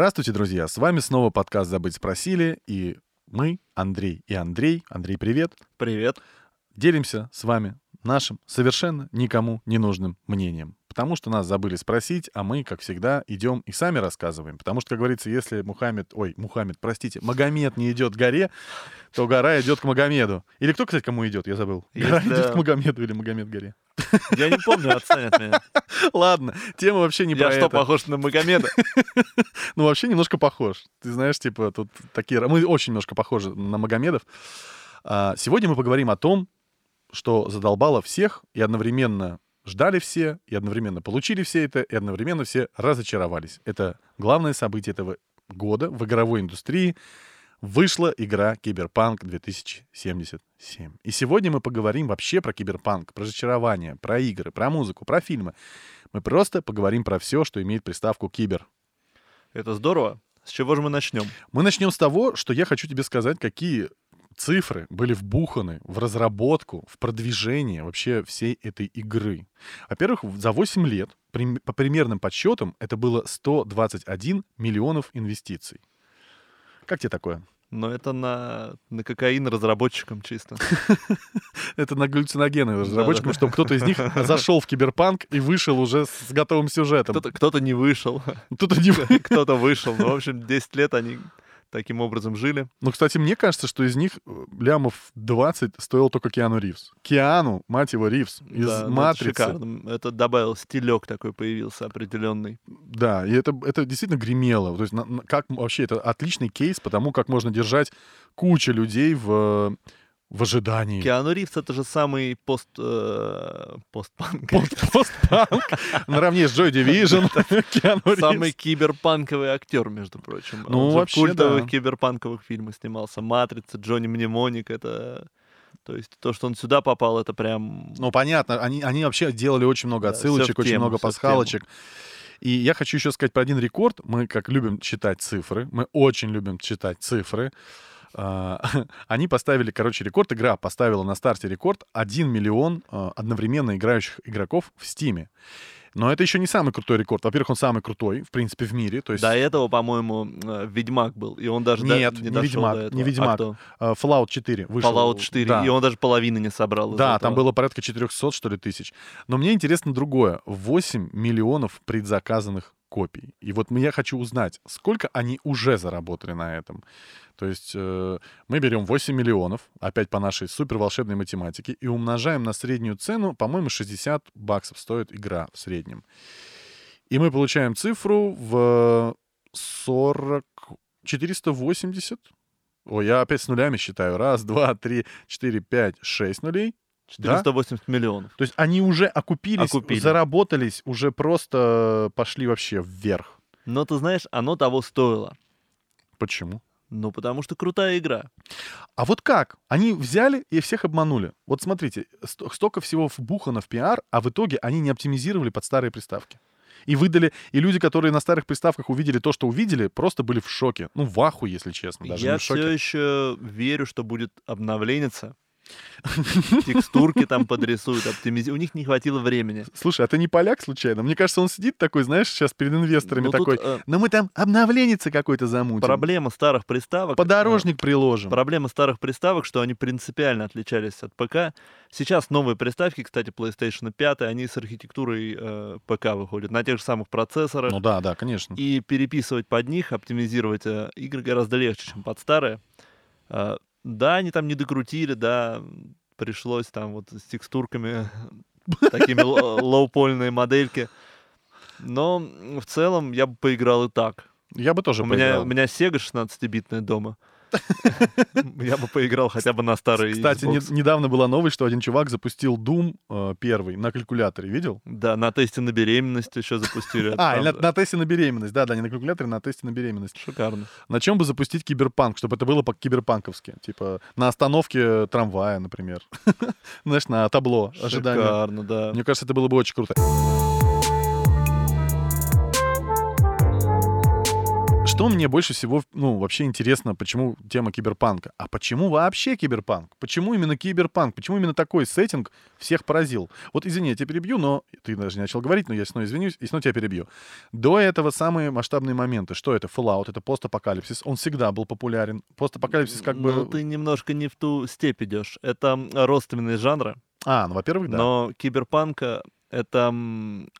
Здравствуйте, друзья! С вами снова подкаст «Забыть спросили» и мы, Андрей и Андрей. Андрей, привет! Привет! Делимся с вами нашим совершенно никому не нужным мнением. Потому что нас забыли спросить, а мы, как всегда, идем и сами рассказываем. Потому что, как говорится, если Мухаммед, ой, Мухаммед, простите, Магомед не идет к горе, то гора идет к Магомеду. Или кто, кстати, кому идет, я забыл. Гора Если- идет к Магомеду или Магомед горе. Я не помню, оценят меня. Ладно, тема вообще не Я про что, это. похож на Магомеда? Ну, вообще немножко похож. Ты знаешь, типа, тут такие... Мы очень немножко похожи на Магомедов. А, Сегодня мы поговорим о том, что задолбало всех, и одновременно ждали все, и одновременно получили все это, и одновременно все разочаровались. Это главное событие этого года в игровой индустрии. Вышла игра Киберпанк 2077. И сегодня мы поговорим вообще про Киберпанк, про разочарование, про игры, про музыку, про фильмы. Мы просто поговорим про все, что имеет приставку Кибер. Это здорово. С чего же мы начнем? Мы начнем с того, что я хочу тебе сказать, какие цифры были вбуханы в разработку, в продвижение вообще всей этой игры. Во-первых, за 8 лет, прим- по примерным подсчетам, это было 121 миллионов инвестиций. Как тебе такое? Но это на, на кокаин разработчикам чисто. Это на галлюциногены разработчикам, чтобы кто-то из них зашел в киберпанк и вышел уже с готовым сюжетом. Кто-то, кто-то не вышел, Кто-то не... кто-то вышел. Ну, в общем, 10 лет они таким образом жили. Ну, кстати, мне кажется, что из них э, лямов 20 стоил только Киану Ривз. Киану, мать его, Ривз, из Да, ну, это «Матрицы». шикарно. Это добавил стилек такой появился определенный. Да, и это, это действительно гремело. То есть на- на- как вообще это отличный кейс по тому, как можно держать кучу людей в, в ожидании. Киану Ривз это же самый пост... э, постпанк. Пост- Постпанк наравне с Joy Division. Самый киберпанковый актер, между прочим. Ну, Он вообще, в культовых да. киберпанковых фильмах снимался. «Матрица», «Джонни Мнемоник». Это... То есть то, что он сюда попал, это прям... Ну, понятно, они, они вообще делали очень много Да, отсылочек, в очень тему, много пасхалочек. И я хочу еще сказать про один рекорд. Мы как любим читать цифры, мы очень любим читать цифры. А, Они поставили, короче, рекорд. Игра поставила на старте рекорд 1 миллион а, одновременно играющих игроков в Стиме. Но это еще не самый крутой рекорд. Во-первых, он самый крутой, в принципе, в мире. То есть До этого, по-моему, э, Ведьмак был, и он даже до- Нет, не, не дошел Ведьмак, до не этого. Ведьмак. А кто? а, Fallout 4 вышел. Fallout 4, Да. и он даже половины не собрал Да, там было порядка 400, что ли, тысяч. Но мне интересно другое. 8 миллионов предзаказанных копий. И вот я хочу узнать, сколько они уже заработали на этом. То есть э, мы берем 8 миллионов, опять по нашей супер волшебной математике, и умножаем на среднюю цену, по-моему, 60 баксов стоит игра в среднем. И мы получаем цифру в 40... 480. Ой, я опять с нулями считаю. Раз, два, три, четыре, пять, шесть нулей. 480 миллионов. То есть они уже окупились, Окупили. заработались, уже просто пошли вообще вверх. Но ты знаешь, оно того стоило. Почему? Ну, потому что крутая игра. А вот как? Они взяли и всех обманули. Вот смотрите, ст- столько всего вбухано в пиар, а в итоге они не оптимизировали под старые приставки. И выдали, и люди, которые на старых приставках увидели то, что увидели, просто были в шоке. Ну, в аху, если честно, даже Я не в шоке. все еще верю, что будет обновленница. Текстурки там подрисуют, оптимизируют. У них не хватило времени. Слушай, а ты не поляк случайно? Мне кажется, он сидит такой, знаешь, сейчас перед инвесторами Ну, тут, такой, э, ну мы там обновленница какой-то замутим. Проблема старых приставок... Подорожник приложим. Проблема старых приставок, что они принципиально отличались от ПК. Сейчас новые приставки, кстати, PlayStation 5, они с архитектурой э, ПК выходят на тех же самых процессорах. Ну да, да, конечно. И переписывать под них, оптимизировать э, игры гораздо легче, чем под старые. Да, они там не докрутили, да, пришлось там вот с текстурками, такими ло- лоупольные модельки. Но в целом я бы поиграл и так. Я бы тоже У меня, поиграл. у меня Sega 16-битная дома. Я бы поиграл хотя бы на старый Кстати, Xbox. недавно была новость, что один чувак запустил Doom э, первый на калькуляторе. Видел? Да, на тесте на беременность еще запустили. А, на, на тесте на беременность. Да, да, не на калькуляторе, на тесте на беременность. Шикарно. На чем бы запустить киберпанк, чтобы это было по-киберпанковски? Типа на остановке трамвая, например. Знаешь, на табло ожидания. Шикарно, да. Мне кажется, это было бы очень что что мне больше всего, ну, вообще интересно, почему тема киберпанка? А почему вообще киберпанк? Почему именно киберпанк? Почему именно такой сеттинг всех поразил? Вот извини, я тебя перебью, но ты даже не начал говорить, но я снова извинюсь и снова тебя перебью. До этого самые масштабные моменты. Что это? Fallout, это постапокалипсис. Он всегда был популярен. Постапокалипсис как бы... Ну, ты немножко не в ту степь идешь. Это родственные жанры. А, ну, во-первых, да. Но киберпанка это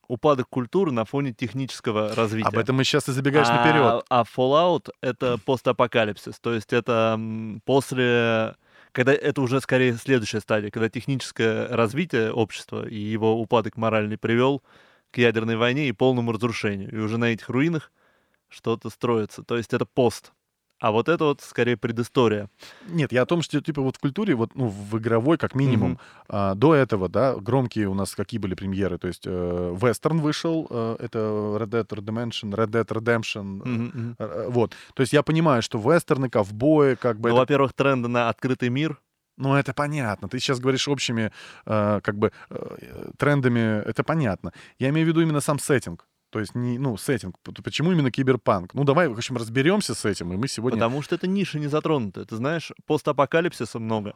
упадок культуры на фоне технического развития. Об этом мы сейчас и забегаешь а, наперед. А Fallout — это постапокалипсис. То есть это после... Когда это уже скорее следующая стадия, когда техническое развитие общества и его упадок моральный привел к ядерной войне и полному разрушению. И уже на этих руинах что-то строится. То есть это пост. А вот это вот скорее предыстория. Нет, я о том, что типа вот в культуре, вот ну, в игровой как минимум, Мгм. а, до этого, да, громкие у нас какие были премьеры, то есть э, Western вышел, э, это Red Dead Redemption, Red Dead Redemption, мгм. э, вот. То есть я понимаю, что вестерны, ковбои, как бы, Ну, это- во-первых, тренды на открытый мир. ну это понятно. Ты сейчас говоришь общими, э, как бы, э, трендами, это понятно. Я имею в виду именно сам сеттинг. То есть, не, ну, сеттинг. Почему именно киберпанк? Ну, давай, в общем, разберемся с этим, и мы сегодня... Потому что это ниша не затронута. Ты знаешь, постапокалипсиса много.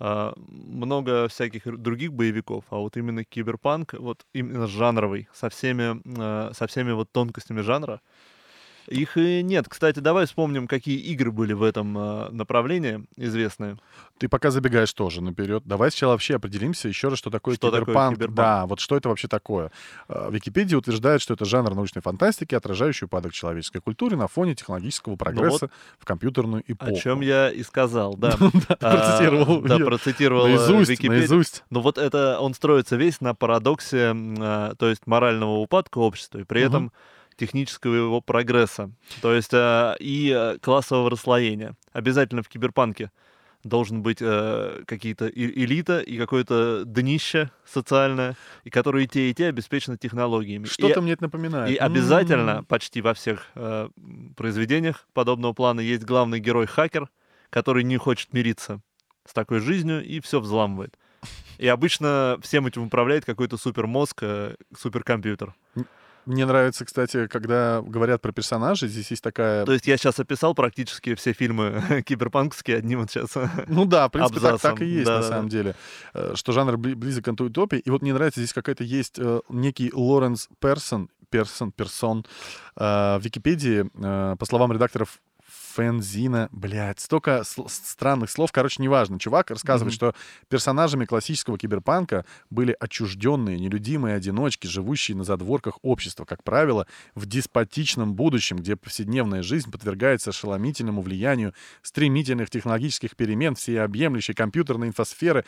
А, много всяких других боевиков, а вот именно киберпанк, вот именно жанровый, со всеми, а, со всеми вот тонкостями жанра, их и нет. Кстати, давай вспомним, какие игры были в этом а, направлении известные. Ты пока забегаешь тоже наперед. Давай сначала вообще определимся еще раз, что такое Что такое киберпанк. киберпанк? Да, вот что это вообще такое. Э, Википедия утверждает, что это жанр научной фантастики, отражающий упадок человеческой культуры на фоне технологического прогресса в компьютерную эпоху. Ну О чем я и сказал, да. А, процитировал Да, процитировал э, наизусть, наизусть. Ну вот это он строится весь на парадоксе, а, то есть морального упадка общества, и при этом технического его прогресса, то есть а, и а, классового расслоения. Обязательно в киберпанке должен быть э, какие-то и- элита и какое-то днище социальное, и которые и те, и те обеспечены технологиями. И- Что-то мне это напоминает. и обязательно М, почти во всех э, произведениях подобного плана есть главный герой-хакер, который не хочет мириться с такой жизнью и все взламывает. И обычно всем этим управляет какой-то супермозг, э, суперкомпьютер. Мне нравится, кстати, когда говорят про персонажей, здесь есть такая... То есть я сейчас описал практически все фильмы киберпанковские одним вот сейчас. Ну да, в принципе, так, так и есть на Да-да-да. самом деле, э, что жанр бли- близок к антиутопии. И вот мне нравится, здесь какая-то есть э, некий Лоренс Персон, Персон, Персон э, в Википедии, по словам редакторов Фензина, блядь, столько странных слов, короче, неважно. Чувак рассказывает, Мгм. что персонажами классического киберпанка были отчужденные, нелюдимые одиночки, живущие на задворках общества, как правило, в деспотичном будущем, где повседневная жизнь подвергается ошеломительному влиянию стремительных технологических перемен, всеобъемлющей компьютерной инфосферы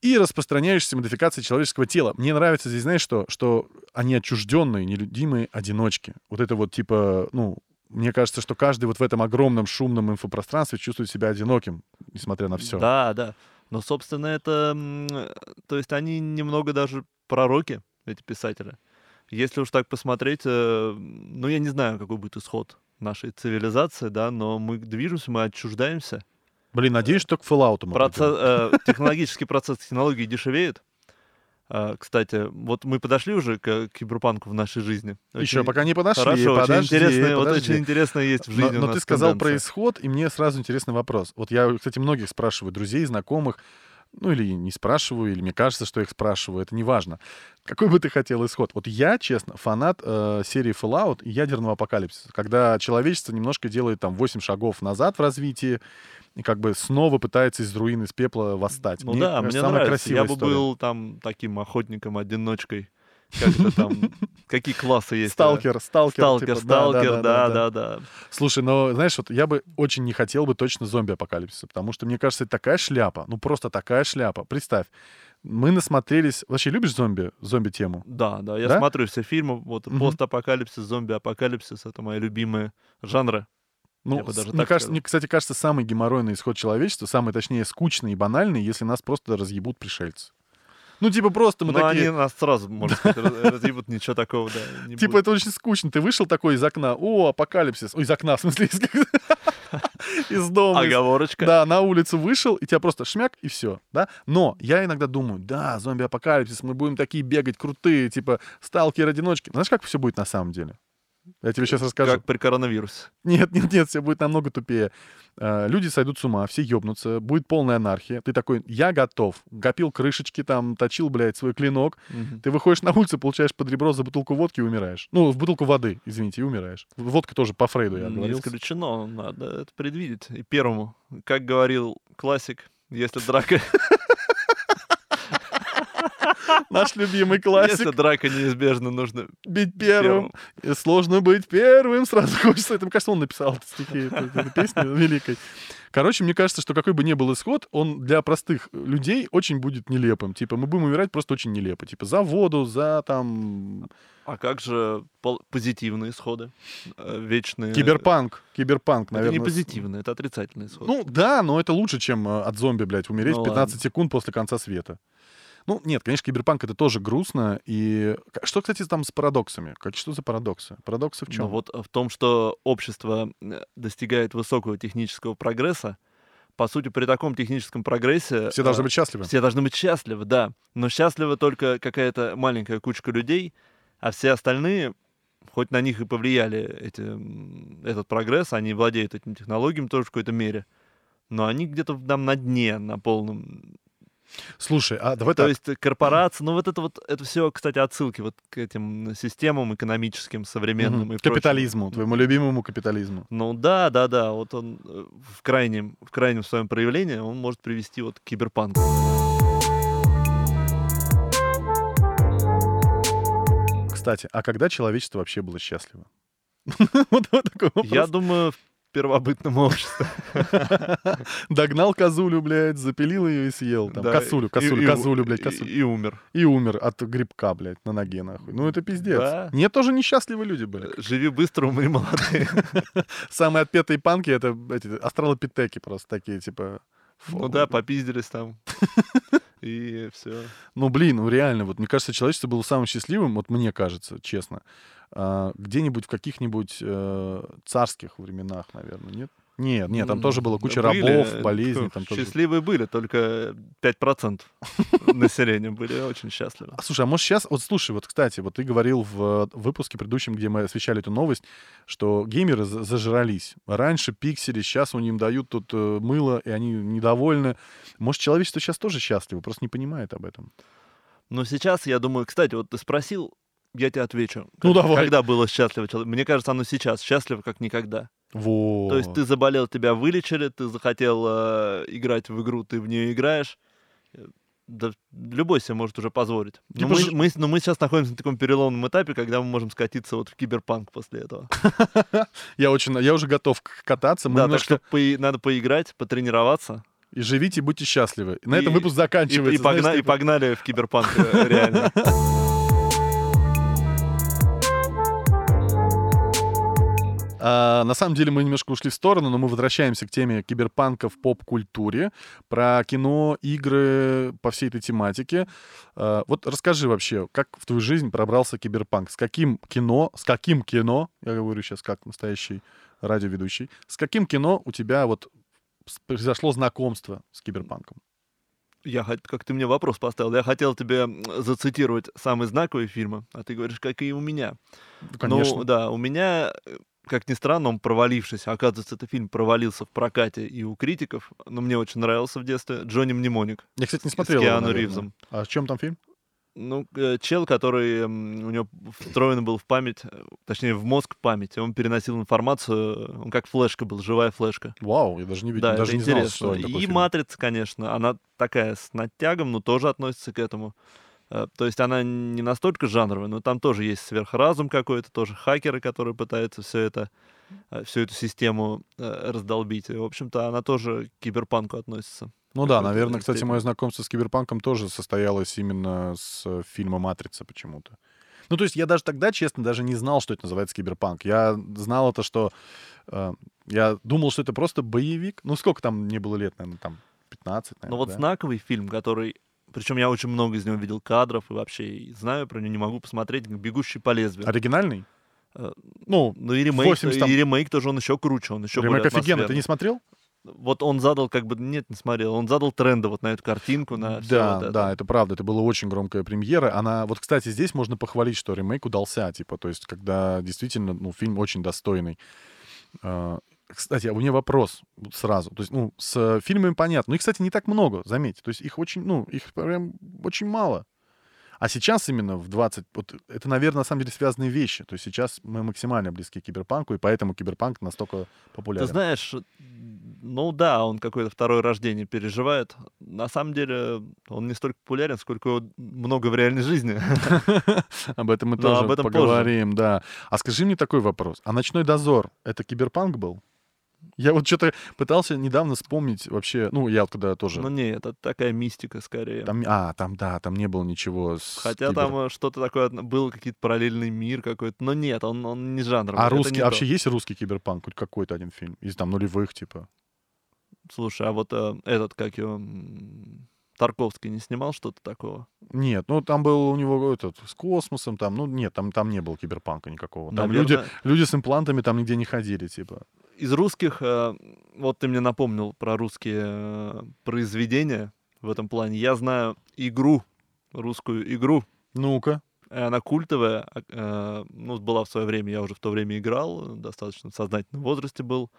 и распространяющейся модификации человеческого тела. Мне нравится здесь, знаешь, что? Что они отчужденные, нелюдимые одиночки. Вот это вот типа, ну, мне кажется, что каждый вот в этом огромном шумном инфопространстве чувствует себя одиноким, несмотря на все. Да, да. Но, собственно, это... То есть они немного даже пророки, эти писатели. Если уж так посмотреть, э, ну, я не знаю, какой будет исход нашей цивилизации, да, но мы движемся, мы отчуждаемся. Блин, надеюсь, что к Fallout мы Процесс, э, технологический процесс технологий дешевеет. А, Кстати, вот мы подошли уже к киберпанку в нашей жизни. Еще Очень пока не подошли. Хорошо, очень подожди, интересно, вот подожди. очень интересно есть в Но, жизни у но нас ты сказал про исход, и мне сразу интересный вопрос. Вот я, кстати, многих спрашиваю, друзей, знакомых, ну или не спрашиваю, или мне кажется, что их спрашиваю, это не важно. Какой бы ты хотел исход? Вот я, честно, фанат э, серии Fallout и ядерного апокалипсиса, когда человечество немножко делает там 8 шагов назад в развитии как бы снова пытается из руин, из пепла восстать. Ну да, мне самая нравится. Я бы история. был там таким охотником-одиночкой. Как это там? Какие классы есть? Сталкер, сталкер. Сталкер, типа, сталкер, да, да, да. Слушай, но знаешь, вот я бы очень не хотел бы точно зомби-апокалипсиса, потому что, мне кажется, это такая шляпа, ну просто такая шляпа. Представь, мы насмотрелись... Вообще любишь зомби, зомби-тему? Да, да, я Да? смотрю все фильмы, вот Мгм. постапокалипсис, зомби-апокалипсис, это мои любимые жанры. Ну, бы даже мне, кажется, сказал. мне, кстати, кажется, самый геморройный исход человечества, самый, точнее, скучный и банальный, если нас просто разъебут пришельцы. Ну, типа, просто мы Ну, такие... они нас сразу, можно сказать, раз- разъебут, ничего такого, да. Типа, будет. это очень скучно. Ты вышел такой из окна, о, апокалипсис. Ой, из окна, в смысле, из, из дома. из- Оговорочка. Да, на улицу вышел, и тебя просто шмяк, и все, да? Но я иногда думаю, да, зомби-апокалипсис, мы будем такие бегать крутые, типа сталкеры-одиночки. Знаешь, как все будет на самом деле? Я тебе сейчас расскажу. Как при коронавирусе. Нет, нет, нет, все будет намного тупее. А, Люди сойдут с ума, все ёбнутся, будет полная анархия. Ты такой, я готов. Копил крышечки, там, точил, блядь, свой клинок. Мгм. Ты выходишь на улицу, получаешь под ребро за бутылку водки и умираешь. Ну, в бутылку воды, извините, и умираешь. Водка тоже по Фрейду, я Не говорил. исключено, надо это предвидеть. И первому, как говорил классик, если драка, Наш любимый если классик. драка неизбежна, нужно Быть первым. И Сложно быть первым. Сразу хочется. Это, мне кажется, он написал эти стихи, эту, песню великой. Короче, мне кажется, что какой бы ни был исход, он для простых людей очень будет нелепым. Типа, мы будем умирать просто очень нелепо. Типа, за воду, за там... А как же позитивные исходы? Э, Вечные... Киберпанк. Киберпанк, Это наверное. не с- позитивные, это отрицательные исходы. Ну, да, но это лучше, чем э, от зомби, блядь, умереть Ну в 15 секунд после конца света. Ну, нет, конечно, киберпанк это тоже грустно. И что, кстати, там с парадоксами? Как, что за парадоксы? Парадоксы в чем? Ну вот в том, что общество э, достигает высокого технического прогресса, по сути, при таком техническом прогрессе... Все должны э, быть счастливы. Все должны быть счастливы, да. Но счастлива только какая-то маленькая кучка людей, а все остальные, хоть на них и повлияли эти, этот прогресс, они владеют этими технологиями тоже в какой-то мере, но они где-то там на дне, на полном. Слушай, а давай То так. есть корпорации, ну вот это вот, это все, кстати, отсылки вот к этим системам экономическим, современным Мгм. и прочим. Капитализму, твоему любимому капитализму. Ну да, да, да, вот он э, в крайнем, в крайнем своем проявлении он может привести вот к киберпанку. Кстати, а когда человечество вообще было счастливо? Вот вот такой Я вопрос. думаю, в первобытном обществе. Догнал козулю, блядь, запилил ее и съел. Там, Да, косулю, и- косулю, и- козулю, блядь, и- косулю. И умер. И умер от грибка, блядь, на ноге, нахуй. Ну, это пиздец. Да. Нет, тоже несчастливые люди были. Живи быстро, умри молодые. Самые отпетые панки — это эти астралопитеки просто такие, типа... Ну да, попиздились там. И все. Ну, блин, ну реально, вот мне кажется, человечество было самым счастливым, вот мне кажется, честно, а, где-нибудь в каких-нибудь э, царских временах, наверное, нет? Нет, нет, там тоже было куча рабов, болезней. Там тоже... Счастливые были, только 5% населения были очень счастливы. А, Слушай, а может сейчас, вот слушай, вот, кстати, вот ты говорил в э, выпуске предыдущем, где мы освещали эту новость, что геймеры за- зажрались. Раньше пиксели, сейчас у них дают тут э, мыло, и они недовольны. Может, человечество сейчас тоже счастливо, просто не понимает об этом. Но сейчас, я думаю, кстати, вот ты спросил, я тебе отвечу. Ну, Как- давай. Когда было счастливо человек? Мне кажется, оно сейчас счастливо, как никогда. Вот. То есть ты заболел, тебя вылечили, ты захотел э, играть в игру, ты в нее играешь. Э, Да любой себе может уже позволить. Но, Типа мы, ж- мы но мы сейчас находимся на таком переломном этапе, когда мы можем скатиться вот в киберпанк после этого. Я очень, я уже готов кататься. Да, так что надо поиграть, потренироваться. и живите, и будьте счастливы. На этом выпуск заканчивается. и типа. погнали в киберпанк э, реально. А, на самом деле мы немножко ушли в сторону, но мы возвращаемся к теме киберпанка в поп-культуре, про кино, игры, по всей этой тематике. А, вот расскажи вообще, как в твою жизнь пробрался киберпанк? С каким кино, с каким кино, я говорю сейчас как настоящий радиоведущий, с каким кино у тебя вот произошло знакомство с киберпанком? Я, как ты мне вопрос поставил, я хотел тебе зацитировать самые знаковые фильмы, а ты говоришь, как и у меня. Ну, конечно. Ну, да, у меня, э, как ни странно, он провалившийся. Оказывается, этот фильм провалился в прокате и у критиков, но мне очень нравился в детстве. Джонни Мнемоник. я, кстати, не с смотрел его, Киану наверное. Ривзом. А в чем там фильм? Ну, э, чел, который у него встроен был в память, э, точнее, в мозг память, и он переносил информацию, он как флешка был, живая флешка. Вау, я даже не видел, Да, даже не знал, что такой и фильм. «Матрица», конечно, она такая с натягом, но тоже относится к этому. Э, То есть она не настолько жанровая, но там тоже есть сверхразум какой-то, тоже хакеры, которые пытаются все это, э, всю эту систему э, раздолбить. И, в общем-то, она тоже к киберпанку относится. Ну да, наверное, кстати, мое знакомство с киберпанком тоже состоялось именно с фильма «Матрица» почему-то. Ну, то есть я даже тогда, честно, даже не знал, что это называется киберпанк. Я знал это, что... э, я думал, что это просто боевик. Ну, сколько там мне было лет, наверное, там 15, наверное, Но вот да? знаковый фильм, который... Причем я очень много из него видел кадров и вообще знаю про него, не могу посмотреть, «Бегущий по лезвию». Оригинальный? Э, Ну, Ну и ремейк, 80 там- и ремейк тоже он еще круче, он еще ремейк офигенно. Ты не смотрел? вот он задал, как бы, нет, не смотрел, он задал тренды вот на эту картинку, на Да, вот это. да, это правда. Это была очень громкая премьера. Она, вот, кстати, здесь можно похвалить, что ремейк удался, типа, то есть, когда действительно, ну, фильм очень достойный. Кстати, а у меня вопрос сразу. То есть, ну, с фильмами понятно. Ну, их, кстати, не так много, заметьте. То есть, их очень, ну, их прям очень мало. А сейчас именно в 20... Вот это, наверное, на самом деле связанные вещи. То есть сейчас мы максимально близки к киберпанку, и поэтому киберпанк настолько популярен. Ты знаешь, ну да, он какое-то второе рождение переживает. На самом деле он не столько популярен, сколько его много в реальной жизни. Об этом мы Но тоже поговорим, да. А скажи мне такой вопрос. А «Ночной дозор» — это киберпанк был? Я вот что-то пытался недавно вспомнить вообще... Ну, я вот когда тоже... Ну не, это такая мистика скорее. Там, а, там, да, там не было ничего с Хотя кибер- там э, что-то такое, был какие-то параллельный мир какой-то. Но нет, он, он не жанр. А русский... а вообще то. есть русский киберпанк? Хоть какой-то один фильм? Из там нулевых, типа? Слушай, а вот э, этот, как его, Тарковский не снимал что-то такого? Нет, ну там был у него этот с космосом, там, ну нет, там, там не было киберпанка никакого. Там люди, Наверно, люди с имплантами там нигде не ходили, типа. Из русских, э, вот ты мне напомнил про русские э, произведения в этом плане. Я знаю игру, русскую игру. Ну-ка. И Она культовая, а, э, ну, была в свое время, я уже в то время играл, э, достаточно в сознательном возрасте был.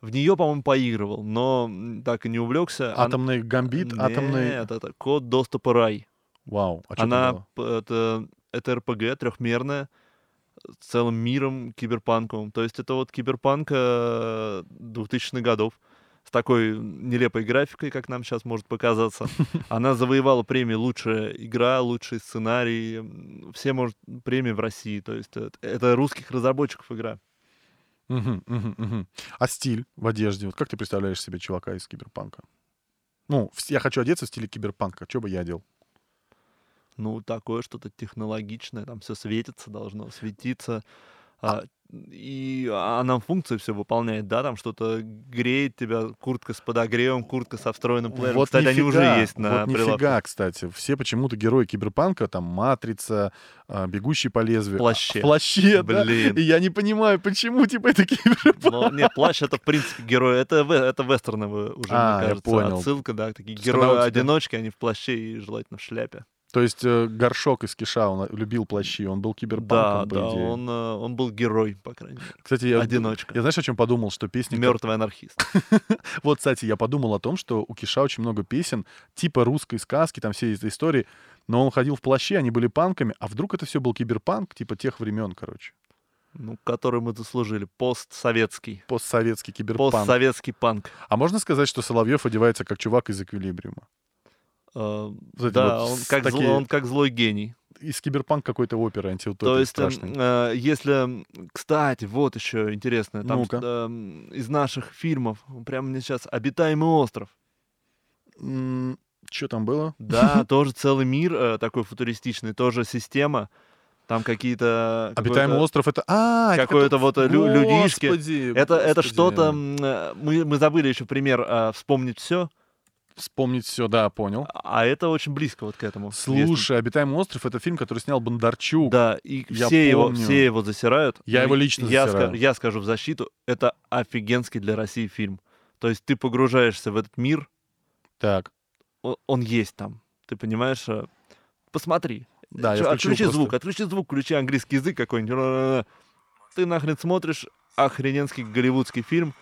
В нее, по-моему, поигрывал, но так и не увлекся. Атомный гамбит, атомный... Нет, это код доступа рай. Вау, а Она это, это РПГ трехмерная целым миром киберпанковым. То есть это вот киберпанк э, 2000-х годов с такой нелепой графикой, как нам сейчас может показаться. Она завоевала премию «Лучшая игра», «Лучший сценарий», все, может, премии в России. То есть это, это русских разработчиков игра. Мгм, мгм, мгм. А стиль в одежде? Вот как ты представляешь себе чувака из киберпанка? Ну, я хочу одеться в стиле киберпанка. Что бы я одел? Ну, такое что-то технологичное, там все светится, должно светиться. А, и она функции все выполняет, да, там что-то греет тебя, куртка с подогревом, куртка со встроенным плеером. Вот Кстати, они уже нифига, есть на вот нифига, кстати. Все почему-то герои киберпанка, там, Матрица, а, Бегущий по лезвию. В плаще. А, В плаще, да. Блин. И я не понимаю, почему, типа, это киберпанк. Но нет, плащ это, в принципе, герои. Это, это вестерновые уже, А, я мне кажется. понял. Отсылка, да, такие герои-одиночки, они в плаще и желательно в шляпе. То есть э, Горшок из Киша, он любил плащи, он был Да, киберпанком, по да, идее. он, э, он был герой, по крайней мере. Кстати, я, Одиночка. я знаешь, о чем подумал, что песни... Мертвый анархист. Вот, кстати, я подумал о том, что у Киша очень много песен, типа русской сказки, там все эти истории, но он ходил в плаще, они были панками, а вдруг это все был киберпанк, типа тех времен, короче. Ну, который мы заслужили. Постсоветский. Постсоветский киберпанк. Постсоветский панк. А можно сказать, что Соловьев одевается как чувак из эквилибриума? Э, Вот да, вот он как, зло- такие- он как злой гений. Из киберпанк какой-то оперы антиутопии То есть, эм, страшной. э, если, м, кстати, вот еще интересное, там Ну-ка. эм, из наших фильмов, прямо мне сейчас «Обитаемый остров». Что там было? Да, тоже целый мир э, такой футуристичный, тоже система. Там какие-то... Обитаемый какой-то- остров это... А, это какое-то вот, э, лю- людишки. Господи, Это, это господи. что-то... м, э, Мы, мы забыли еще пример э, «Вспомнить все», Вспомнить все, да, понял. а это очень близко вот к этому. если- Слушай, «Обитаемый остров» — это фильм, который снял Бондарчук. Да, и Я все его, все его засирают. Я его лично я, засираю. ска- я скажу в защиту, это офигенский для России фильм. То есть ты погружаешься в этот мир, Так, о- он есть там. Ты понимаешь? э, Посмотри. да, я Чё, включил отключи просто. звук, отключи звук, включи английский язык какой-нибудь. Ты нахрен смотришь охрененский голливудский фильм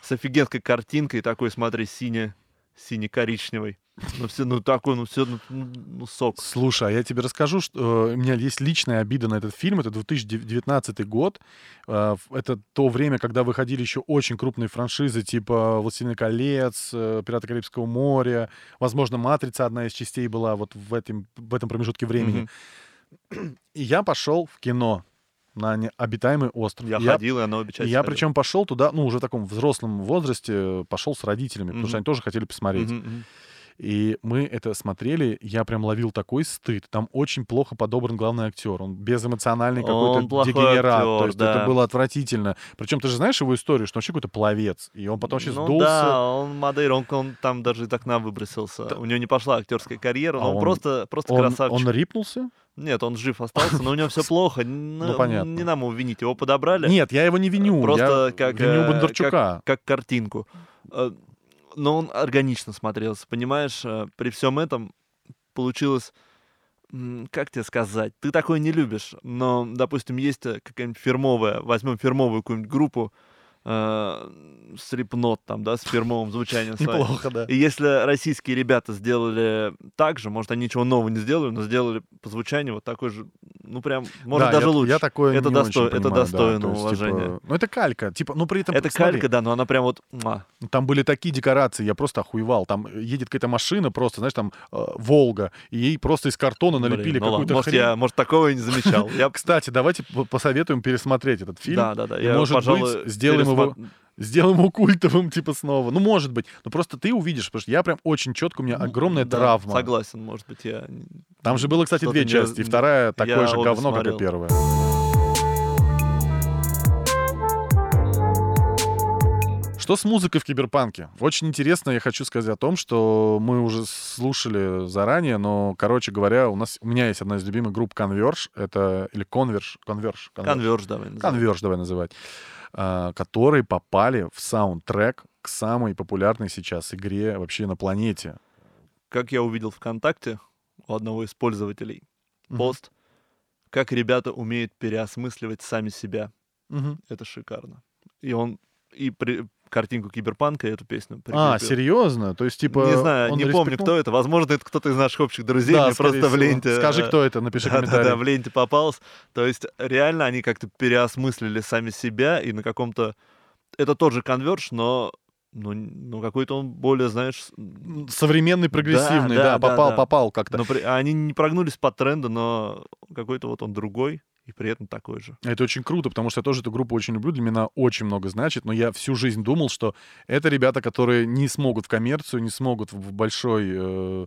с офигенской картинкой, такой, смотри, сине, сине-коричневый. Ну, все, ну, такой, ну, все, ну, ну, сок. Слушай, а я тебе расскажу, что э, у меня есть личная обида на этот фильм. Это 2019 год. Э, Это то время, когда выходили еще очень крупные франшизы, типа «Властелин колец», э, «Пираты Карибского моря». Возможно, «Матрица» одна из частей была вот в этом, в этом промежутке времени. Мгм. И я пошел в кино на обитаемый остров. Я И ходил, и оно обещает. я причем пошел туда, ну, уже в таком взрослом возрасте, пошел с родителями, потому что они тоже хотели посмотреть. И мы это смотрели, я прям ловил такой стыд. Там очень плохо подобран главный актер. Он безэмоциональный Он какой-то дегенерат. То актер, есть это да. было отвратительно. Причем ты же знаешь его историю, что он вообще какой-то пловец. И он потом вообще ну сдулся. да, он Мадейр, он, он там даже из окна выбросился. Да. У него не пошла актерская карьера, но А он, он- просто, просто Он, красавчик. он рипнулся? Нет, он жив остался, но у него все плохо. Ну, понятно. Не нам его винить, его подобрали. Нет, я его не виню. Просто я как, виню э, Бондарчука. как картинку. Но он органично смотрелся, понимаешь? Э, При всем этом получилось, как тебе сказать, ты такое не любишь, но, допустим, есть э, какая-нибудь фирмовая, возьмем фирмовую какую-нибудь группу, э, Slipknot там, да, с фирмовым звучанием. Неплохо, да. И если российские ребята сделали так же, может, они ничего нового не сделали, но сделали по звучанию вот такой же, ну, прям, может, Да, даже я, лучше. Я такое Это не досто- очень это понимаю, да, достойно то есть, типа, уважения. ну, это калька. Типа, ну, при этом, Это смотри, калька, да, но она прям вот... муа. Там были такие декорации, я просто охуевал. Там едет какая-то машина, просто, знаешь, там э, Волга, и ей просто из картона налепили ну какую-то может, хрень. я, может, такого и не замечал. Я... Кстати, давайте посоветуем пересмотреть этот фильм. Да, да, да. Я, может пожалуй, быть, сделаем его Сделаем его культовым, типа, снова. Ну, может быть. Но просто ты увидишь, потому что я прям очень четко, у меня Ну, огромная да, травма. Согласен, может быть, я... Там же было, кстати, две не- части. И вторая такое же говно, как и смотрел. первая. Что с музыкой в киберпанке? Очень интересно, я хочу сказать о том, что мы уже слушали заранее, но, короче говоря, у нас у меня есть одна из любимых групп Converge, это или Converge, Converge, Конверж давай назовем. Converge, давай называть, которые попали в саундтрек к самой популярной сейчас игре вообще на планете. Как я увидел ВКонтакте у одного из пользователей пост, как ребята умеют переосмысливать сами себя. Мгм. Это шикарно. И он и при... картинку киберпанка и эту песню А, прикрепил. серьезно? То есть, типа... не знаю, не помню, кто это. Возможно, это кто-то из наших общих друзей. Да, Мне просто в всего. ленте... Скажи, э, кто это, напиши да, да, комментарий. да, в ленте попался. То есть реально они как-то переосмыслили сами себя и на каком-то... Это тот же конверж, но ну, ну какой-то он более, знаешь... Современный, прогрессивный, да, да, да, попал, да. попал как-то. но при- Они не прогнулись под тренды, но какой-то вот он другой и при этом такой же. Это очень круто, потому что я тоже эту группу очень люблю, для меня очень много значит, но я всю жизнь думал, что это ребята, которые не смогут в коммерцию, не смогут в большой э,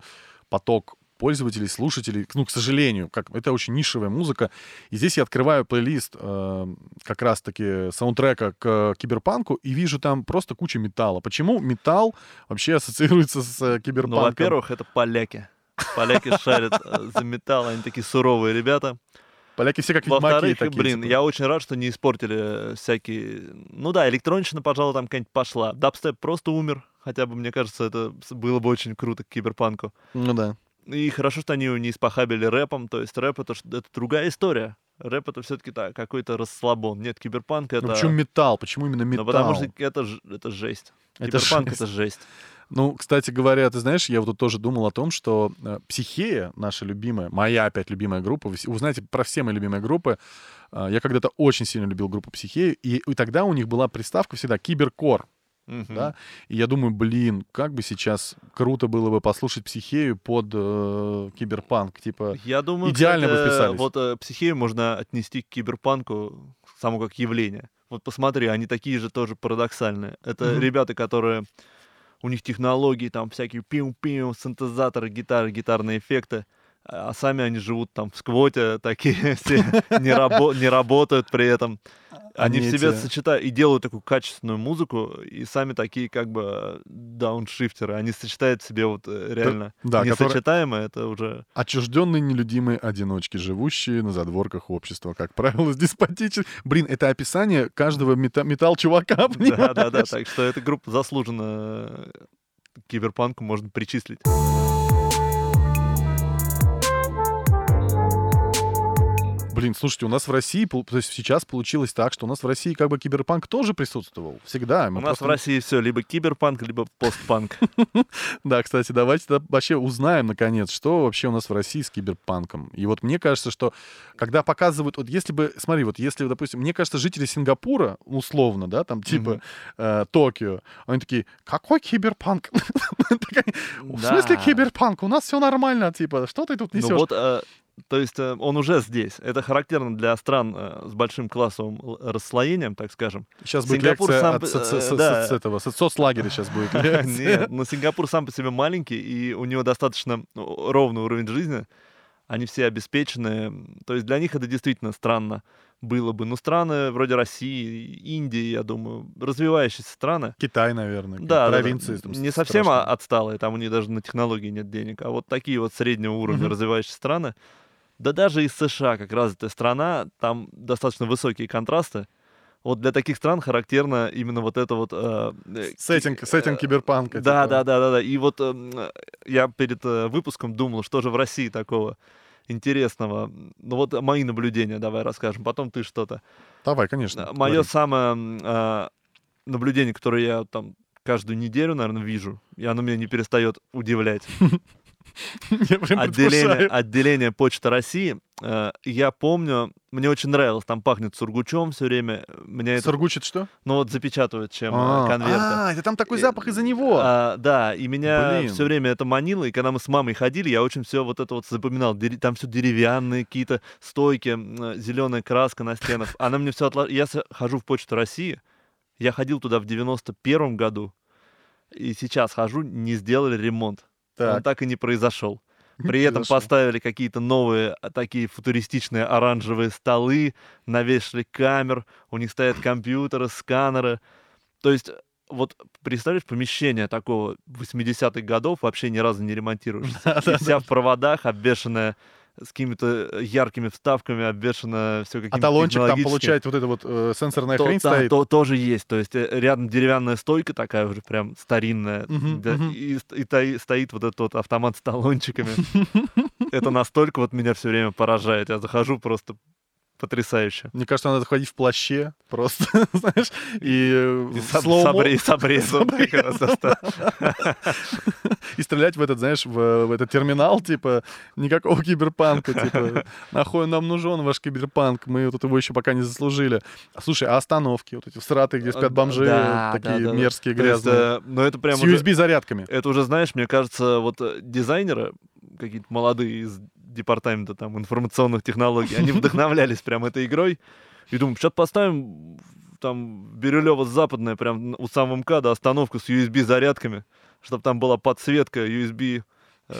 поток пользователей, слушателей, ну, к сожалению, как, это очень нишевая музыка. И здесь я открываю плейлист э, как раз-таки саундтрека к киберпанку и вижу там просто кучу металла. Почему металл вообще ассоциируется с э, Ну, киберпанком? во-первых, это поляки. Поляки шарят э, за металл, они такие суровые ребята. Поляки все как ведьмаки Во-вторых, такие. блин, типа. я очень рад, что не испортили всякие... Ну да, электронщина, пожалуй, там какая-нибудь пошла. Дабстеп просто умер. Хотя бы, мне кажется, это было бы очень круто к киберпанку. Ну да. И хорошо, что они его не испохабили рэпом. То есть рэп — это, это другая история. Рэп — это все-таки так, какой-то расслабон. Нет, киберпанк — это... Ну почему металл? Почему именно металл? Ну, потому что это, это жесть. Это Киберпанк — жесть. это жесть. Ну, кстати говоря, ты знаешь, я вот тут тоже думал о том, что э, Психея, наша любимая, моя опять любимая группа, вы, с- вы знаете про все мои любимые группы, э, я когда-то очень сильно любил группу Психею, и, и тогда у них была приставка всегда Киберкор, Мгм. да, и я думаю, блин, как бы сейчас круто было бы послушать Психею под э, Киберпанк, типа, Я думаю, Идеально бы кстати, вписались. вот э, психею можно отнести к киберпанку само как явление. Вот посмотри, они такие же тоже парадоксальные. Это Мгм. ребята, которые у них технологии, там всякие пиу-пиу, синтезаторы, гитары, гитарные эффекты, а сами они живут там в сквоте, такие все не, рабо- не работают при этом. Они, Они в себе сочетают и делают такую качественную музыку, и сами такие как бы дауншифтеры. Они сочетают в себе вот э, реально да, которые- несочетаемое, это уже... Отчужденные нелюдимые одиночки, живущие на задворках общества, как правило, с деспотичным... Блин, это описание каждого мета- металл-чувака, Да, да, да. понимаешь? Так что эта группа заслуженно киберпанку можно причислить. Блин, слушайте, у нас в России, то есть сейчас получилось так, что у нас в России как бы киберпанк тоже присутствовал. Всегда. У Мы нас в России все либо киберпанк, либо постпанк. Да, кстати, давайте вообще узнаем, наконец, что вообще у нас в России с киберпанком. И вот мне кажется, что когда показывают, вот если бы, смотри, вот если, допустим, мне кажется, жители Сингапура, условно, да, там типа э, Токио, они такие, какой киберпанк? В смысле киберпанк? У нас все нормально, типа, что ты тут Ну несешь? То есть э, он уже здесь. Это характерно для стран э, с большим классовым расслоением, так скажем. Сейчас будет Сингапур лекция сам от по- соци- э, со- да. с этого, со- соцлагеря сейчас будет. Нет, но Сингапур сам по себе маленький, и у него достаточно ну, ровный уровень жизни. Они все обеспечены. То есть для них это действительно странно было бы. Но страны вроде России, Индии, я думаю, развивающиеся страны, Китай, наверное, да, провинции. там не совсем страшно. отсталые, там у них даже на технологии нет денег, а вот такие вот среднего уровня развивающиеся страны, да даже из США, как развитая страна, там достаточно высокие контрасты. Вот для таких стран характерно именно вот это вот... э, э, Сеттинг, э, киберпанка. Да, типа. да, да, да, да. И вот э, я перед э, выпуском думал, что же в России такого интересного. Ну вот мои наблюдения давай расскажем, потом ты что-то. Давай, конечно. Мое говори. самое а, наблюдение, которое я там каждую неделю, наверное, вижу, и оно меня не перестает удивлять. Отделение, отделение Почты России. э, Я помню, мне очень нравилось, там пахнет сургучом все время. Меня это, Сургучит что? ну вот запечатывают чем э, А, конверты. А, это там такой И- запах из-за него. А, да, и меня Блин. все время это манило, и когда мы с мамой ходили, я очень все вот это вот запоминал. Там все деревянные какие-то стойки, зеленая краска на стенах. Она мне все отла... Я хожу в Почту России, я ходил туда в 91 году, и сейчас хожу, не сделали ремонт. Он Так, так и не произошел. При этом поставили какие-то новые а, такие футуристичные оранжевые столы, навешали камер, у них стоят компьютеры, сканеры. То есть вот представляешь, помещение такого 80-х годов вообще ни разу не ремонтируешься. И вся в проводах, обвешанная с какими-то яркими вставками, обвешана все А какими-то талончик там получает вот эта вот э, сенсорная то, хрень да, стоит. то- тоже есть. То есть э, рядом деревянная стойка такая уже прям старинная. Мгм, да, мгм. И, и таи- стоит вот этот вот автомат с талончиками. Это настолько вот меня все время поражает. Я захожу просто потрясающе. Мне кажется, надо ходить в плаще просто, знаешь, и, э, И в с, обрезом и стрелять в этот, знаешь, в, в этот терминал, типа, никакого киберпанка, типа, нахуй нам нужен ваш киберпанк, мы тут его еще пока не заслужили. А, Слушай, а остановки, вот эти всраты, где спят бомжи, Да, такие да, да. мерзкие, грязные, э, Но это прям с USB-зарядками. Это уже, знаешь, мне кажется, вот э, дизайнеры, какие-то молодые из департамента там информационных технологий, они вдохновлялись прям этой игрой. И думаю, сейчас поставим там Бирюлево западное, прям у самого МКАДа остановку с USB-зарядками, чтобы там была подсветка USB. э,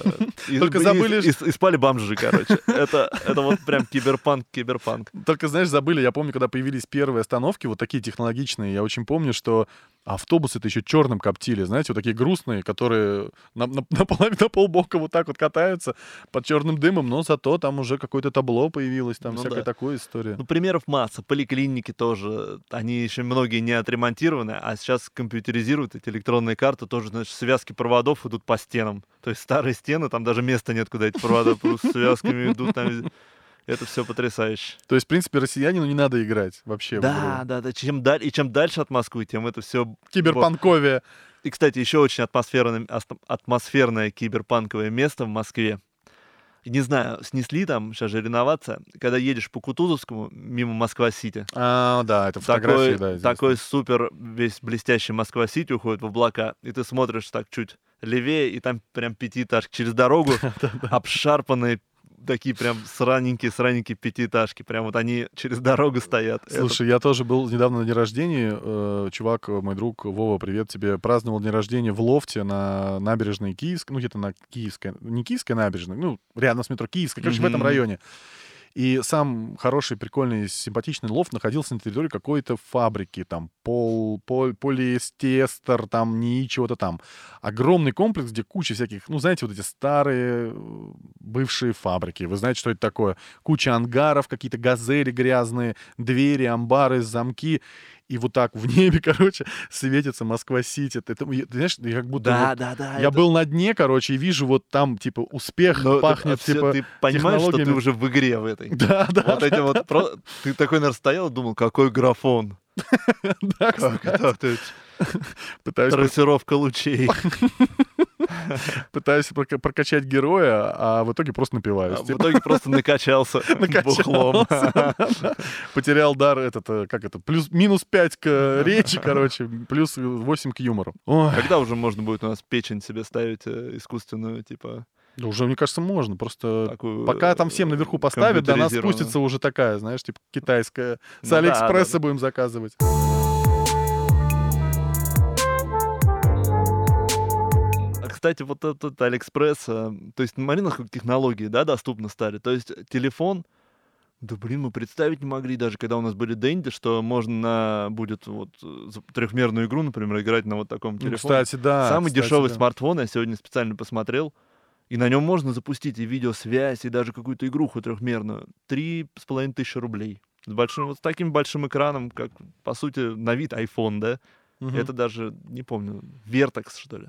и- Только и- забыли, И, и спали бомжи, короче. Это, это вот прям киберпанк, киберпанк. Только, знаешь, забыли, я помню, когда появились первые остановки, вот такие технологичные, я очень помню, что автобусы-то еще черным коптили, знаете, вот такие грустные, которые на, на, наполовину- на полбока вот так вот катаются под черным дымом, но зато там уже какое-то табло появилось, там Ну всякая да. такая история. Ну, примеров масса. Поликлиники тоже, они еще многие не отремонтированы, а сейчас компьютеризируют эти электронные карты, тоже, значит, связки проводов идут по стенам. То есть старые стены, там даже места нет, куда эти провода просто связками идут. Там. Это все потрясающе. То есть, в принципе, россиянину не надо играть вообще Да, да, да. Чем даль- И чем дальше от Москвы, тем это все... Киберпанковия. И, кстати, еще очень атмосферное, атмосферное киберпанковое место в Москве. Не знаю, снесли там, сейчас же реновация. Когда едешь по Кутузовскому, мимо Москва-Сити, А, да, это фотографии, такой, да, известные. такой супер весь блестящий Москва-Сити уходит в облака, и ты смотришь так чуть левее, и там прям пятиэтажки через дорогу, обшарпанные такие прям сраненькие-сраненькие пятиэтажки. Прям вот они через дорогу стоят. Это Слушай, я тоже был недавно на день рождения. э, Чувак, э, мой друг Вова, привет тебе, праздновал день рождения в лофте на набережной Киевской, ну где-то на Киевской, не Киевской набережной, ну рядом с метро Киевской, короче, в этом районе. И сам хороший, прикольный, симпатичный лофт находился на территории какой-то фабрики, там, пол, пол, полиэстер, там, НИИ, чего-то там. Огромный комплекс, где куча всяких, ну, знаете, вот эти старые бывшие фабрики. Вы знаете, что это такое? Куча ангаров, какие-то газели грязные, двери, амбары, замки. И вот так в небе, короче, светится Москва-Сити. Ты, ты- ты знаешь, я как будто Да, вот- да, да. я это- был на дне, короче, и вижу вот там, типа, успех Но ты- пахнет, всё- типа... Ты понимаешь, что ты уже в игре в этой? Да, да, Вот эти вот... про- Ты такой, наверное, стоял и думал, какой графон. да, кстати. Трассировка лучей. пытаюсь прока- прокачать героя, а в итоге просто напиваюсь. А В Типа, итоге просто накачался бухлом. Потерял дар этот, э, как это, плюс, минус 5 к речи, короче, плюс 8 к юмору. Когда уже можно будет у нас печень себе ставить э, искусственную, типа, да уже, мне кажется, можно. Просто такую... пока там всем наверху поставят, до нас спустится уже такая, знаешь, типа китайская. С Ну Алиэкспресса да, да. будем заказывать. Кстати, вот этот Алиэкспресс, э, то есть, смотри, насколько технологии, да, доступны стали. То есть, телефон, да блин, мы представить не могли даже, когда у нас были Дэнди, что можно на, будет вот э, трехмерную игру, например, играть на вот таком Ну, телефоне. кстати, да. Самый кстати, дешевый да. смартфон, я сегодня специально посмотрел, и на нем можно запустить и видеосвязь, и даже какую-то игруху трехмерную. Три с половиной тысячи рублей. С большим, вот с таким большим экраном, как, по сути, на вид iPhone, да? Мгм. Это даже, не помню, Vertex, что ли.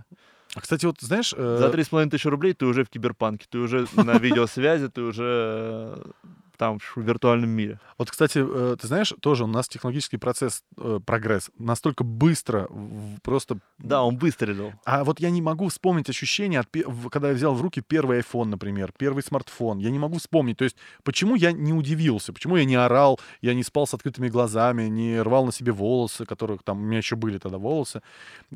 А, Кстати, вот знаешь, э, За 3,5 тысячи рублей ты уже в киберпанке, ты уже на видеосвязи, ты уже э, там в виртуальном мире. вот, кстати, э, ты знаешь, тоже у нас технологический процесс, э, прогресс настолько быстро, просто... Да, он выстрелил. А вот я не могу вспомнить ощущение, от, когда я взял в руки первый iPhone, например, первый смартфон. Я не могу вспомнить. То есть, почему я не удивился, почему я не орал, я не спал с открытыми глазами, не рвал на себе волосы, которых там у меня еще были тогда волосы.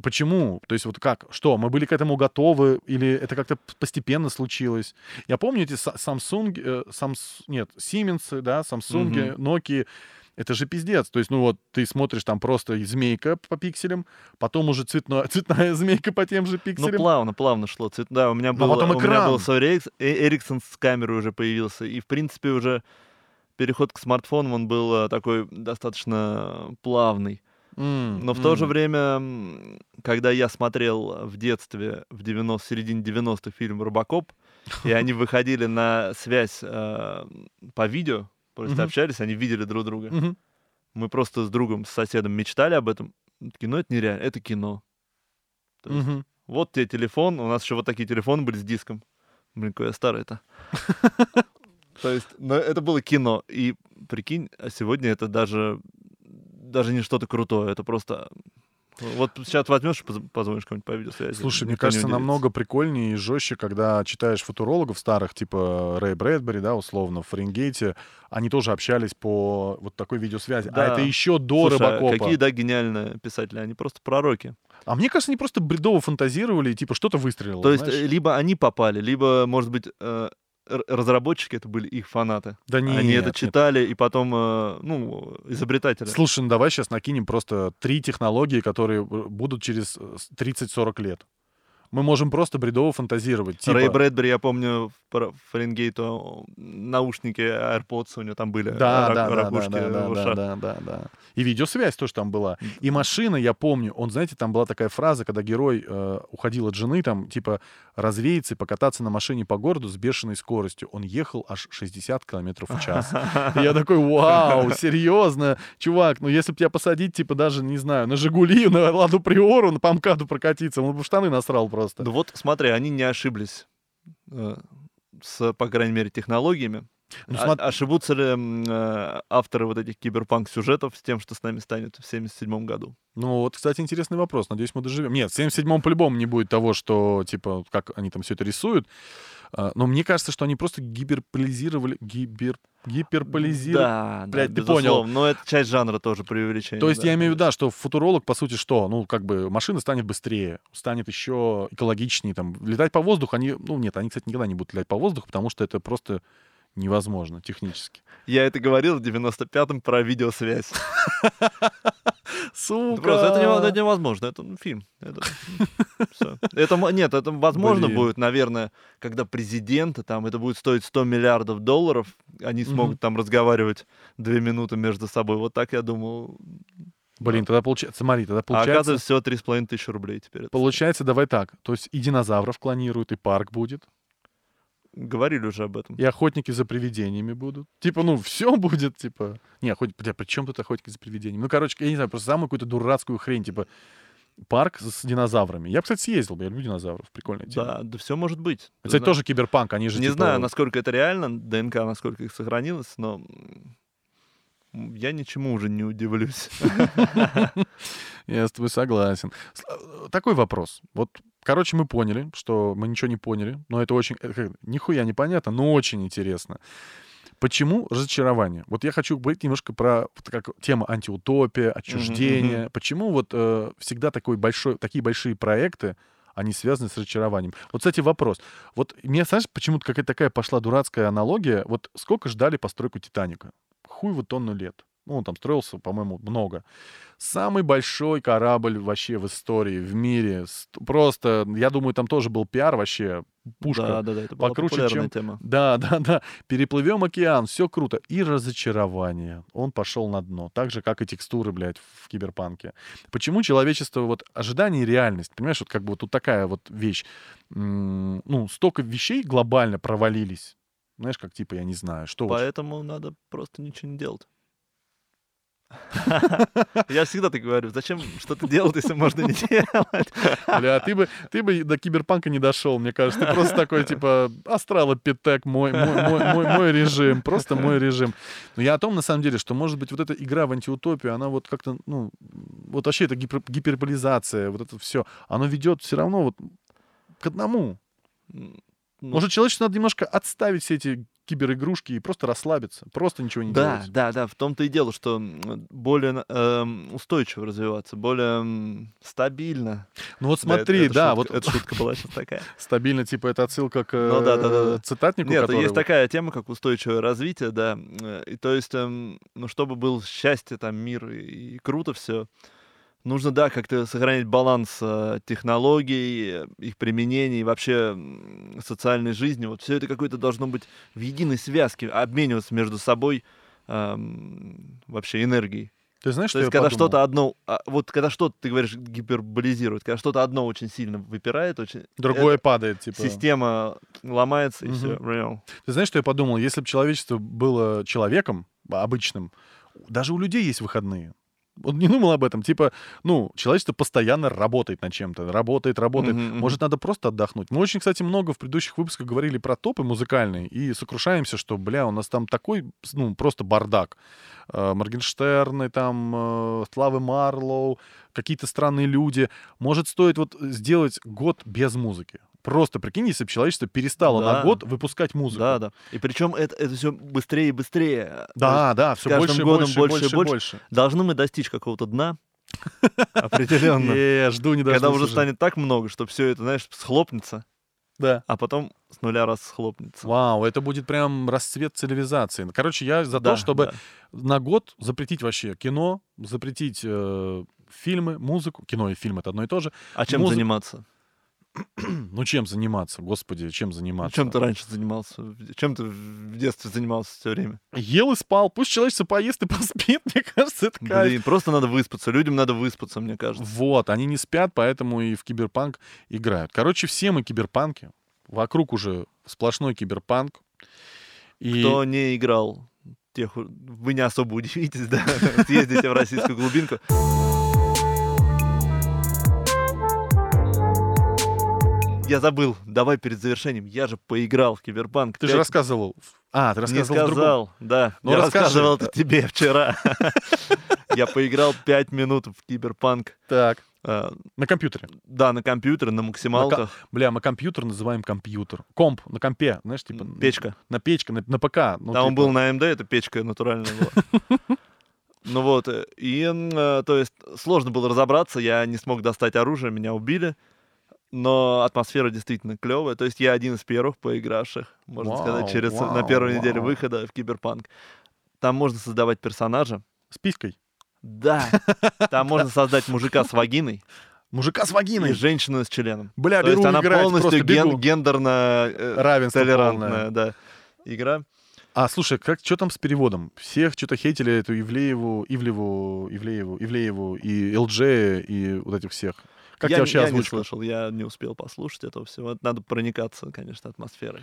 Почему? То есть, вот как? Что, мы были к этому готовы или это как-то постепенно случилось? Я помню эти Samsung, э, Samс- нет, Siemens, да, Samsung, Nokia, это же пиздец. То есть, ну вот, ты смотришь там просто змейка по пикселям, потом уже цветно, цветная змейка по тем же Ну, пикселям. плавно, плавно шло. Цвет- Да, у меня Но был, потом у меня был экран. Ericsson, э, Ericsson с камерой уже появился. И, в принципе, уже переход к смартфонам, он был э, такой достаточно плавный. М, Но в то же время, когда я смотрел в детстве, в 90, середине 90-х фильм «Робокоп», и они выходили на связь э, по видео, просто Мгм. общались, они видели друг друга. Мгм. Мы просто с другом, с соседом мечтали об этом. Кино это нереально, это кино. То есть Мгм. вот тебе телефон, у нас еще вот такие телефоны были с диском. Блин, какой я старый это. То есть, но это было кино. И прикинь, а сегодня это даже, даже не что-то крутое, это просто... Вот сейчас возьмешь и поз- позвонишь кому-нибудь по видеосвязи. Слушай, мне кажется, намного прикольнее и жестче, когда читаешь футурологов старых, типа Рэй Брэдбери, да, условно, в Фаренгейте, они тоже общались по вот такой видеосвязи. А Да. это еще до Слушай, а Рыбакопа. какие, да, гениальные писатели, они просто пророки. А мне кажется, они просто бредово фантазировали, и типа что-то выстрелило. То есть, знаешь? э, либо они попали, либо, может быть, э, разработчики это были их фанаты. да нет, они это нет. читали, и потом, э, ну, изобретатели. Слушай, ну давай сейчас накинем просто три технологии, которые э, будут через э, с- 30-40 лет. Мы можем просто бредово фантазировать. Типа, Рэй Брэдбери, я помню, в Фаренгейту наушники AirPods у него там были. Да, рак- да, да, да, ракушки да, да, в да, ушах. да, да, да. И видеосвязь тоже там была. И машина, я помню, он, знаете, там была такая фраза, когда герой э, уходил от жены, там, типа, развеяться и покататься на машине по городу с бешеной скоростью. Он ехал аж 60 километров в час. И я такой, вау, серьезно, чувак, ну если бы тебя посадить, типа, даже, не знаю, на Жигули, на Ладу Приору, на Памкаду прокатиться, он бы штаны насрал просто. Ну вот, смотри, они не ошиблись э, с, по крайней мере, технологиями. Ну, А- Ошибутся ли э, авторы вот этих киберпанк-сюжетов с тем, что с нами станет в 77 году? Ну, вот, кстати, интересный вопрос. Надеюсь, мы доживем. Нет, в 77-м по-любому не будет того, что, типа, как они там все это рисуют. А, Но мне кажется, что они просто гиперполизировали... Гибер... Гиперполизировали... Да, да, Блядь, ты безусловно. понял. Но это часть жанра тоже преувеличение. То есть да, я имею в виду, да, что футуролог, по сути, что? Ну, как бы машина станет быстрее, станет еще экологичнее. Там, летать по воздуху, они... Ну, нет, они, кстати, никогда не будут летать по воздуху, потому что это просто невозможно технически. Я это говорил в 95-м про видеосвязь. Сука! Просто это, нево- это невозможно, это ну, фильм. Это. Это нет, это возможно Блин. будет, наверное, когда президенты там, это будет стоить 100 миллиардов долларов, они смогут там разговаривать две минуты между собой. Вот так я думал. Блин, тогда получается... Смотри, тогда А получается... оказывается, всего 3,5 тысячи рублей теперь. Получается, давай так. То есть и динозавров клонируют, и парк будет. Говорили уже об этом. и охотники за привидениями будут. Типа, ну, все будет, типа... Не, охотники... Бля, при чем тут охотники за привидениями? Ну, короче, я не знаю, просто самую какую-то дурацкую хрень, типа парк с динозаврами. Я кстати, съездил бы, я люблю динозавров, прикольная тема. Да, да все может быть. Кстати, знаешь. тоже киберпанк, они же Не типа, знаю, насколько это реально, ДНК, насколько их сохранилось, но я ничему уже не удивлюсь. Я с тобой согласен. Э, Такой вопрос. Вот, короче, мы поняли, что мы ничего не поняли, но это очень... это нихуя непонятно, но очень интересно. Почему разочарование? Вот я хочу говорить немножко про вот как тема антиутопия, отчуждение. Почему вот э, всегда такой большой, такие большие проекты, они связаны с разочарованием? Вот, кстати, вопрос. Вот мне, знаешь, почему-то какая-то такая пошла дурацкая аналогия. Вот сколько ждали постройку Титаника? Хуй его тонну лет. Ну, он там строился, по-моему, много. Самый большой корабль вообще в истории, в мире. Просто, я думаю, там тоже был пиар вообще, пушка. Да, да, да, это была покруче, чем- тема. Да, да, да. Переплывем океан, все круто. И разочарование. Он пошел на дно. Так же, как и текстуры, блядь, в киберпанке. Почему человечество, вот, ожидание и реальность, понимаешь, вот как бы вот тут такая вот вещь. Ну, столько вещей глобально провалились. Знаешь, как типа, я не знаю, что вот Поэтому надо просто ничего не делать. Я всегда так говорю, зачем что-то делать, если можно не делать? Бля, ты бы, ты бы до киберпанка не дошел, мне кажется. Ты просто такой, типа, астралопитек, мой, мой, мой, мой, мой режим, просто мой режим. Но я о том, на самом деле, что, может быть, вот эта игра в антиутопию, она вот как-то, ну, вот вообще эта гипер, гиперболизация, вот это все, оно ведет все равно вот к одному. Ну, Может, человечеству надо немножко отставить все эти киберигрушки и просто расслабиться, просто ничего не Да, делать. да, да, в том-то и дело, что более эм, устойчиво развиваться, более м, стабильно. Ну вот Да, это- смотри, это да, шутка- вот Это шутка была сейчас такая. стабильно, типа, это отсылка к Ну да, да, да, э, да. цитатнику, Нет, который есть такая тема, как устойчивое развитие, да. э, И то есть, эм, ну, чтобы был счастье, там, мир и, и круто все, нужно, да, как-то сохранять баланс э, технологий, э, их применений, вообще социальной жизни. Вот все это какое-то должно быть в единой связке, обмениваться между собой эм, вообще энергией. Ты знаешь, То что есть, я когда что-то одно, а, вот когда что-то, ты говоришь, гиперболизирует, когда что-то одно очень сильно выпирает, очень Другое падает, типа. система ломается, и Мгм. все. Ты знаешь, что я подумал? Если бы человечество было человеком обычным, даже у людей есть выходные. Он не думал об этом. Типа, ну, человечество постоянно работает над чем-то. Работает, работает. Мгм. Может, надо просто отдохнуть. Мы очень, кстати, много в предыдущих выпусках говорили про топы музыкальные и сокрушаемся, что, бля, у нас там такой, ну, просто бардак. Э, Моргенштерны, там, э, Славы Марлоу, какие-то странные люди. Может, стоит вот сделать год без музыки. Просто прикинь, если бы человечество перестало на Да. год выпускать музыку. Да, да. И причем это, это все быстрее и быстрее. То есть Да, да, все больше и годом больше, больше и больше, и больше. больше. Должны мы достичь какого-то дна определенно. Э, жду не Когда уже станет так много, что все это, знаешь, схлопнется, Да. а потом с нуля раз схлопнется. Вау, это будет прям расцвет цивилизации. Короче, я за Да, то, чтобы да. на год запретить вообще кино, запретить э, фильмы, музыку. Кино и фильм — это одно и то же. А чем музыка- заниматься? Ну, чем заниматься, господи, чем заниматься? Чем ты раньше занимался? Чем ты в детстве занимался все время? Ел и спал. Пусть человечество поест и поспит, мне кажется, это кайф. Блин, просто надо выспаться. Людям надо выспаться, мне кажется. Вот, они не спят, поэтому и в киберпанк играют. Короче, все мы киберпанки. Вокруг уже сплошной киберпанк. И... Кто не играл, тех вы не особо удивитесь, да? Съездите в российскую глубинку. Я забыл, давай перед завершением. Я же поиграл в Киберпанк. Ты же пять- рассказывал. А, ты Не рассказывал другом. сказал, да. Ну, я рассказывал это тебе вчера. Я поиграл 5 минут в Киберпанк. Так. э, На компьютере. Да, на компьютере, на максималках. Бля, мы компьютер называем компьютер. Комп на компе, знаешь, типа... Печка. На печке, на, на ПК. Ну, Да, он типа, был на AMD, это печка натуральная была. Ну вот, и, э, то есть, сложно было разобраться, я не смог достать оружие, меня убили, но атмосфера действительно клевая. То есть я один из первых поигравших, можно Вау, сказать, через на вау, первой неделе вау. выхода в Киберпанк. Там можно создавать персонажа. С писькой. Да, там можно создать мужика с вагиной Мужика с и вагиной. женщину с членом. Бля, То есть она полностью ген- гендерно э, Равенство толерантная, полное. да, игра. А, слушай, как, что там с переводом? Всех что-то хейтили эту Ивлееву, Ивлеву, Ивлееву, Ивлееву и Элджея и вот этих всех. Как я, вообще я не озвучка? слышал, я не успел послушать этого всего. Надо проникаться, конечно, атмосферой.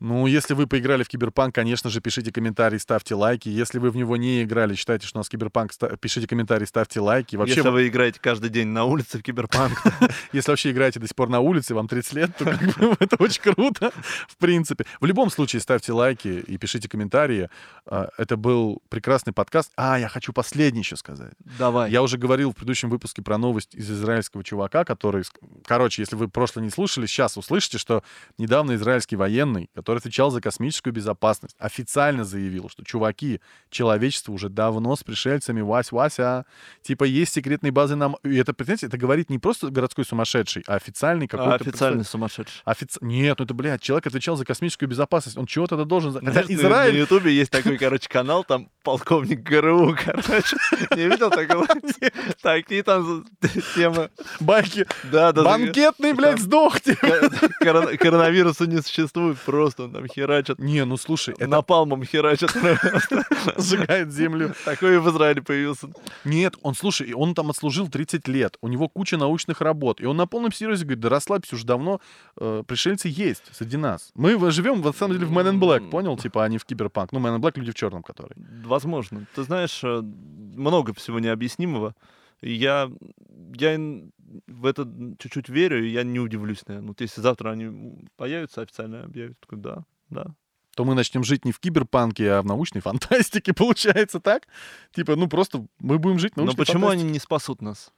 Ну, если вы поиграли в Киберпанк, конечно же, пишите комментарии, ставьте лайки. Если вы в него не играли, считаете, что у нас Киберпанк, пишите комментарии, ставьте лайки. Вообще, Если вы играете каждый день на улице в Киберпанк, если вообще играете до сих пор на улице, вам 30 лет, то это очень круто, в принципе. В любом случае, ставьте лайки и пишите комментарии. А, Это был прекрасный подкаст. А, я хочу последний еще сказать. давай. Я уже говорил в предыдущем выпуске про новость из израильского чувака, который... ск- Короче, если вы прошлое не слушали, сейчас услышите, что недавно израильский военный, который отвечал за космическую безопасность, официально заявил, что, чуваки, человечество уже давно с пришельцами, Вась-Вася, типа, есть секретные базы нам... И это, представляете, это говорит не просто городской сумасшедший, а официальный А, какой-то... официальный сумасшедший. Офици... Нет, ну это, блядь, человек отвечал за космическую безопасность. Он чего тогда должен... Хотя Знаешь, на- Израиль... На Ютубе есть такой, короче, канал, там полковник ГРУ, короче. Не видел такого? Такие там темы. Байки. Да, да. Банкетный, блядь, сдохни. Корон- Коронавируса не существует, просто он там херачит. Не, ну слушай, это Напалмом херачит. сжигает землю. Такой в Израиле появился. Нет, он, слушай, он там отслужил 30 лет, у него куча научных работ, и он на полном серьезе говорит, да расслабься, уже давно э, пришельцы есть среди нас. Мы живем, на самом деле, в Man in Black, понял? Типа, они в киберпанк. Ну, Man in Black — люди в черном, которые. Возможно. Ты знаешь, э, много всего необъяснимого. Я, я в это чуть-чуть верю, и я не удивлюсь, наверное. Вот если завтра они появятся, официально объявят, такой, да, да. То мы начнем жить не в киберпанке, а в научной фантастике, получается так? Типа, ну просто мы будем жить в Но научной почему фантастике. они не спасут нас,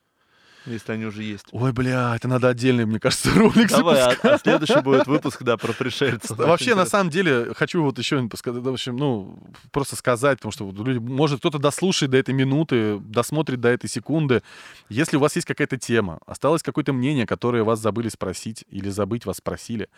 если они уже есть? Ой, бля, это надо отдельный, мне кажется, ролик Давай, а, запускать. а следующий будет выпуск, да, про пришельцев. Вообще, на самом деле, хочу вот еще, в общем, ну, просто сказать, потому что люди, может, кто-то дослушает до этой минуты, досмотрит до этой секунды. Если у вас есть какая-то тема, осталось какое-то мнение, которое вас забыли спросить или забыть вас спросили,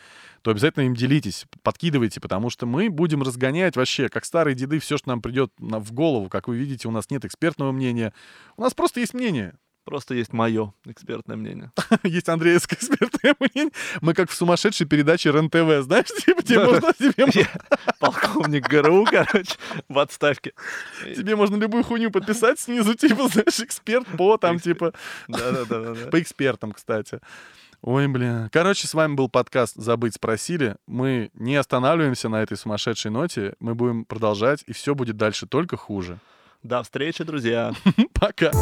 то обязательно им делитесь, подкидывайте, потому что мы будем разгонять вообще, как старые деды, все, что нам придет в голову. Как вы видите, у нас нет экспертного мнения, у нас просто есть мнение. Просто есть мое экспертное мнение. Есть Андреевское экспертное мнение. Мы как в сумасшедшей передаче РЕН-ТВ, знаешь, типа, тебе можно, тебе, полковник ГРУ, короче, в отставке. тебе можно любую хуйню подписать снизу, типа, знаешь, эксперт по там, типа, Да-да-да. по экспертам, кстати. Ой, бля. Короче, с вами был подкаст «Забыть спросили». Мы не останавливаемся на этой сумасшедшей ноте. Мы будем продолжать, и все будет дальше только хуже. До встречи, друзья. Пока.